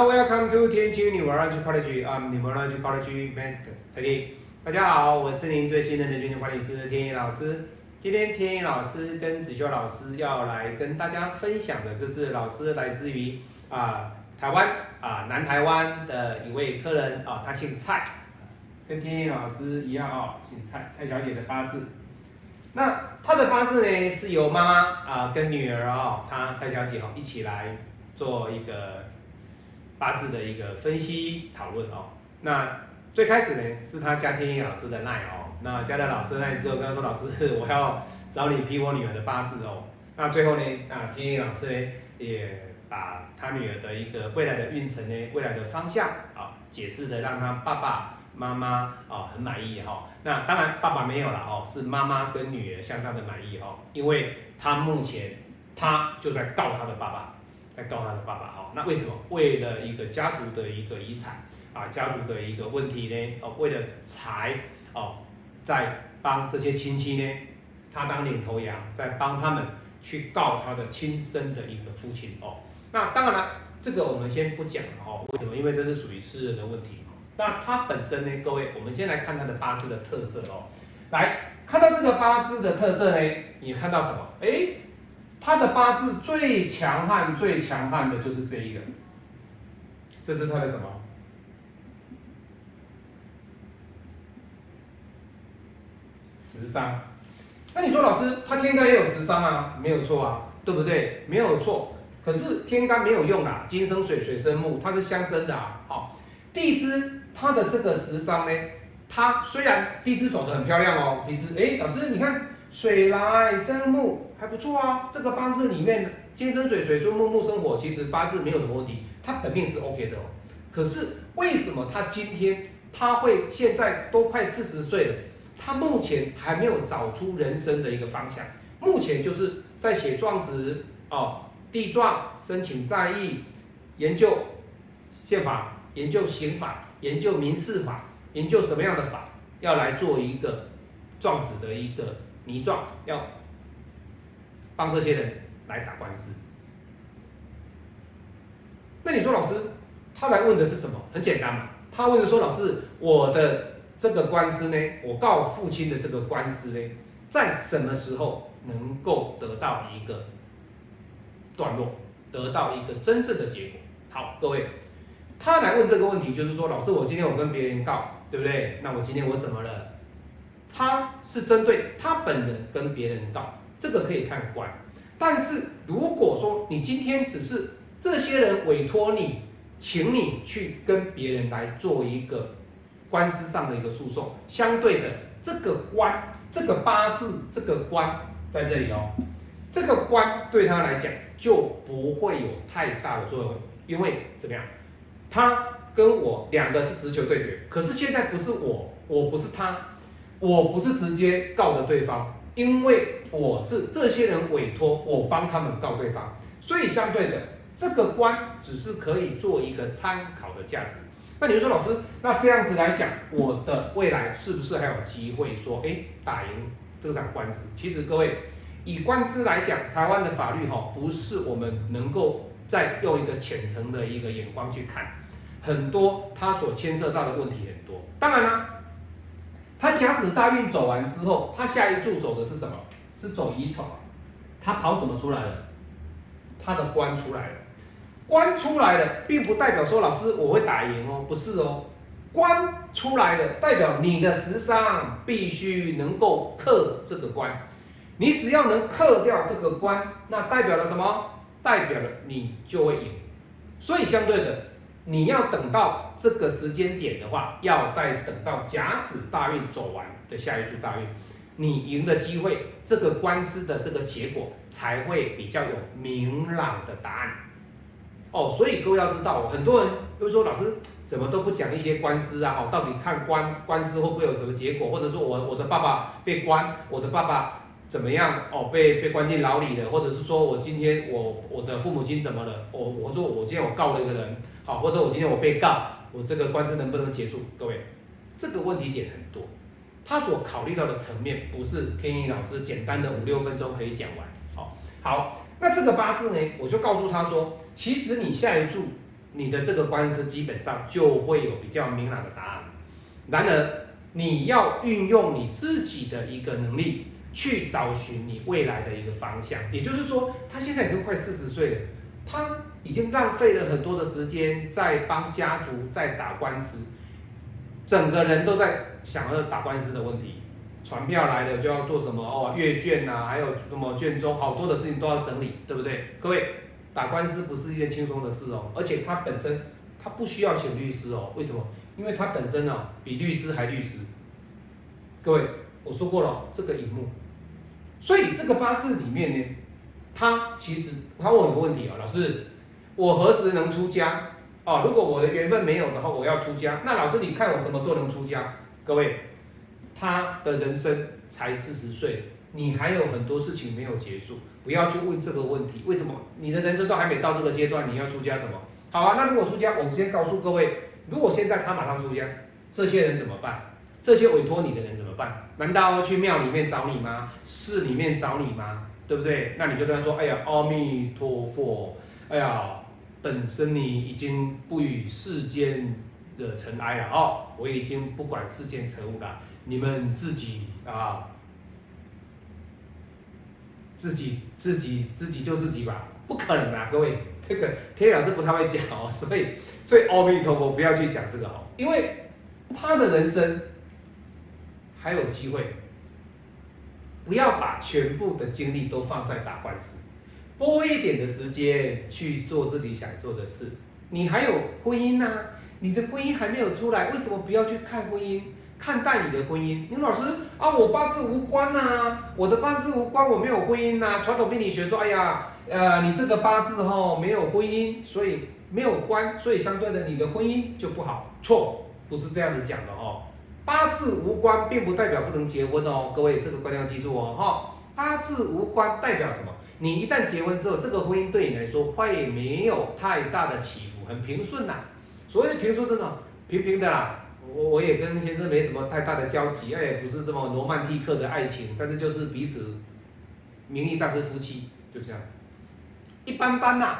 Welcome to 天津 Numerology College. I'm Numerology College Master Teddy. 大家好，我是您最信任的运动管理师天一老师。今天天一老师跟子修老师要来跟大家分享的，这是老师来自于啊台湾啊南台湾的一位客人啊，他姓蔡，跟天一老师一样哦，姓蔡，蔡小姐的八字。那她的八字呢，是由妈妈啊跟女儿哦，她蔡小姐哦一起来做一个。八字的一个分析讨论哦，那最开始呢是他加天一老师的奈哦，那加了老师奈之后跟他说老师我要找你批我女儿的八字哦，那最后呢啊天一老师呢也把他女儿的一个未来的运程呢未来的方向啊解释的让他爸爸妈妈啊很满意哈，那当然爸爸没有了哦，是妈妈跟女儿相当的满意哦，因为他目前他就在告他的爸爸。告他的爸爸哈，那为什么？为了一个家族的一个遗产啊，家族的一个问题呢？哦，为了财哦，在帮这些亲戚呢，他当领头羊，在帮他们去告他的亲生的一个父亲哦。那当然了，这个我们先不讲了哦。为什么？因为这是属于私人的问题。那他本身呢？各位，我们先来看他的八字的特色哦。来看到这个八字的特色呢，你看到什么？哎。他的八字最强悍、最强悍的就是这一个，这是他的什么？十伤。那你说老师，他天干也有十伤啊？没有错啊，对不对？没有错。可是天干没有用啊，金生水，水生木，它是相生的啊。好，地支它的这个十伤呢，它虽然地支走的很漂亮哦，地支哎，老师你看。水来生木还不错啊，这个八字里面金生水，水生木，木生火，其实八字没有什么问题，他本命是 OK 的哦。可是为什么他今天他会现在都快四十岁了，他目前还没有找出人生的一个方向，目前就是在写状子哦，地状申请在役，研究宪法，研究刑法，研究民事法，研究什么样的法要来做一个状子的一个。泥状要帮这些人来打官司，那你说老师，他来问的是什么？很简单嘛，他问的说，老师，我的这个官司呢，我告父亲的这个官司呢，在什么时候能够得到一个段落，得到一个真正的结果？好，各位，他来问这个问题，就是说，老师，我今天我跟别人告，对不对？那我今天我怎么了？他是针对他本人跟别人告，这个可以看官。但是如果说你今天只是这些人委托你，请你去跟别人来做一个官司上的一个诉讼，相对的这个官，这个八字这个官在这里哦，这个官对他来讲就不会有太大的作用，因为怎么样？他跟我两个是直球对决，可是现在不是我，我不是他。我不是直接告的对方，因为我是这些人委托我帮他们告对方，所以相对的这个官只是可以做一个参考的价值。那你就说老师，那这样子来讲，我的未来是不是还有机会说，哎，打赢这场官司？其实各位，以官司来讲，台湾的法律哈，不是我们能够再用一个浅层的一个眼光去看，很多它所牵涉到的问题很多。当然啦。他甲子大运走完之后，他下一柱走的是什么？是走乙丑。他跑什么出来了？他的官出来了。官出来了，并不代表说老师我会打赢哦，不是哦。官出来了，代表你的时伤必须能够克这个官。你只要能克掉这个官，那代表了什么？代表了你就会赢。所以相对的。你要等到这个时间点的话，要再等到甲子大运走完的下一柱大运，你赢的机会，这个官司的这个结果才会比较有明朗的答案。哦，所以各位要知道，很多人会说老师怎么都不讲一些官司啊？哦，到底看官官司会不会有什么结果？或者说我我的爸爸被关，我的爸爸怎么样？哦，被被关进牢里了，或者是说我今天我我的父母亲怎么了？我我说我今天我告了一个人。好，或者我今天我被告，我这个官司能不能结束？各位，这个问题点很多，他所考虑到的层面不是天意老师简单的五六分钟可以讲完。好，好，那这个八字呢，我就告诉他说，其实你下一注你的这个官司基本上就会有比较明朗的答案。然而，你要运用你自己的一个能力去找寻你未来的一个方向。也就是说，他现在已经快四十岁了，他已经浪费了很多的时间在帮家族在打官司，整个人都在想着打官司的问题。传票来了就要做什么哦？阅卷呐，还有什么卷宗，好多的事情都要整理，对不对？各位，打官司不是一件轻松的事哦，而且他本身他不需要请律师哦，为什么？因为他本身呢比律师还律师。各位，我说过了这个荧幕，所以这个八字里面呢，他其实他问我个问题啊，老师，我何时能出家？哦，如果我的缘分没有的话，我要出家，那老师你看我什么时候能出家？各位。他的人生才四十岁，你还有很多事情没有结束，不要去问这个问题。为什么你的人生都还没到这个阶段，你要出家什么？好啊，那如果出家，我先告诉各位，如果现在他马上出家，这些人怎么办？这些委托你的人办？难道要去庙里面找你吗？寺里面找你吗？对不对？那你就跟他说：哎呀，阿弥陀佛，哎呀，本身你已经不与世间的尘埃了哦，我已经不管世间尘物了。你们自己啊，自己自己自己救自己吧，不可能啊，各位，这个天老师不太会讲哦，所以所以阿弥陀佛不要去讲这个哦，因为他的人生还有机会，不要把全部的精力都放在打官司，拨一点的时间去做自己想做的事。你还有婚姻呐，你的婚姻还没有出来，为什么不要去看婚姻？看待你的婚姻，你老师啊，我八字无关呐，我的八字无关，我没有婚姻呐。传统命理学说，哎呀，呃，你这个八字哈没有婚姻，所以没有关，所以相对的你的婚姻就不好。错，不是这样子讲的哦。八字无关，并不代表不能结婚哦，各位这个观念要记住哦哈。八字无关代表什么？你一旦结婚之后，这个婚姻对你来说会没有太大的起伏，很平顺呐。所谓的平顺是什么？平平的啦。我我也跟先生没什么太大的交集，哎，不是什么罗曼蒂克的爱情，但是就是彼此名义上是夫妻，就这样子，一般般呐，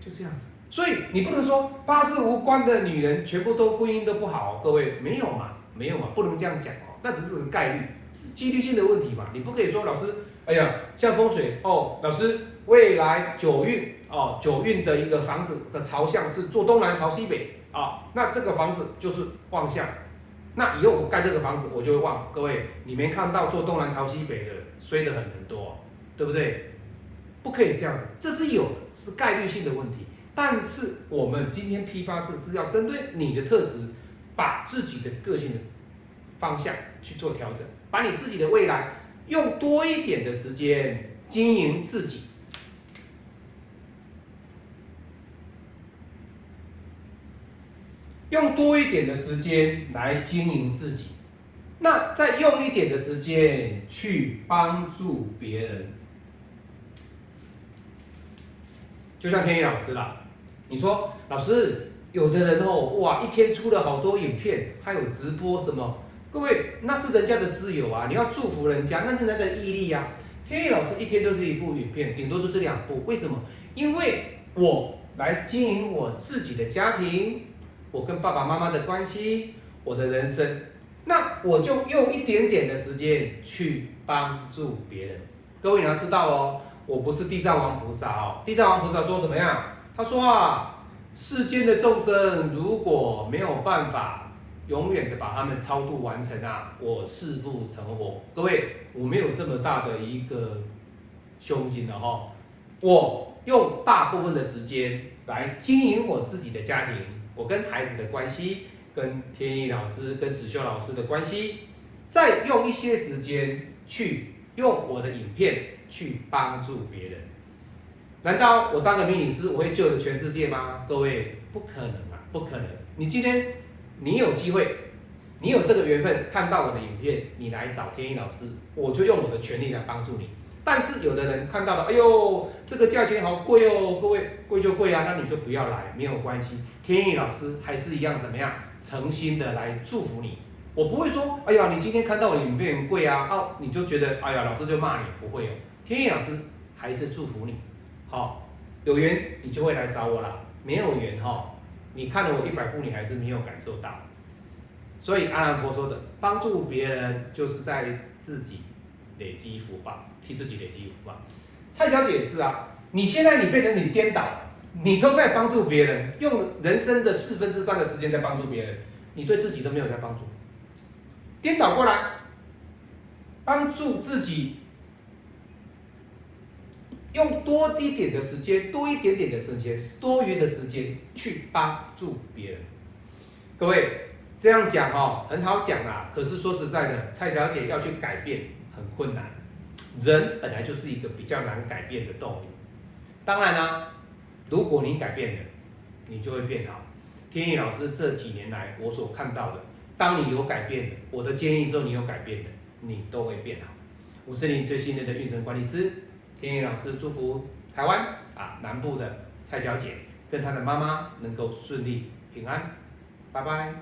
就这样子。所以你不能说八字无关的女人全部都婚姻都不好，各位没有嘛，没有嘛，不能这样讲哦，那只是个概率，是几率性的问题嘛，你不可以说老师，哎呀，像风水哦，老师未来九运哦，九运的一个房子的朝向是坐东南朝西北。啊，那这个房子就是旺向，那以后我盖这个房子我就会旺。各位，你没看到做东南朝西北的衰的很很多，对不对？不可以这样子，这是有的，是概率性的问题。但是我们今天批发字是要针对你的特质，把自己的个性的方向去做调整，把你自己的未来用多一点的时间经营自己。用多一点的时间来经营自己，那再用一点的时间去帮助别人。就像天宇老师啦，你说老师，有的人哦，哇，一天出了好多影片，还有直播什么？各位，那是人家的自由啊，你要祝福人家，那是人家的毅力呀。天意老师一天就是一部影片，顶多就这两部，为什么？因为我来经营我自己的家庭。我跟爸爸妈妈的关系，我的人生，那我就用一点点的时间去帮助别人。各位你要知道哦，我不是地藏王菩萨哦。地藏王菩萨说怎么样？他说啊，世间的众生如果没有办法永远的把他们超度完成啊，我誓不成佛。各位，我没有这么大的一个胸襟的哈，我用大部分的时间来经营我自己的家庭。我跟孩子的关系，跟天意老师、跟子修老师的关系，再用一些时间去用我的影片去帮助别人。难道我当个命理师，我会救了全世界吗？各位，不可能啊，不可能！你今天你有机会，你有这个缘分看到我的影片，你来找天意老师，我就用我的全力来帮助你。但是有的人看到了，哎呦，这个价钱好贵哦，各位贵就贵啊，那你就不要来，没有关系。天意老师还是一样怎么样，诚心的来祝福你。我不会说，哎呀，你今天看到我的影片贵啊，哦，你就觉得，哎呀，老师就骂你，不会哦。天意老师还是祝福你，好，有缘你就会来找我了。没有缘哈，你看了我一百步，你还是没有感受到。所以阿兰佛说的，帮助别人就是在自己累积福报，替自己累积福报。蔡小姐也是啊，你现在你变成你颠倒了，你都在帮助别人，用人生的四分之三的时间在帮助别人，你对自己都没有在帮助。颠倒过来，帮助自己，用多一点的时间，多一点点的时间，多余的时间去帮助别人。各位。这样讲哦，很好讲啊。可是说实在的，蔡小姐要去改变很困难。人本来就是一个比较难改变的动物。当然啦，如果你改变了，你就会变好。天意老师这几年来我所看到的，当你有改变了，我的建议之后你有改变的，你都会变好。我是你最信任的运程管理师，天毅老师祝福台湾啊南部的蔡小姐跟她的妈妈能够顺利平安，拜拜。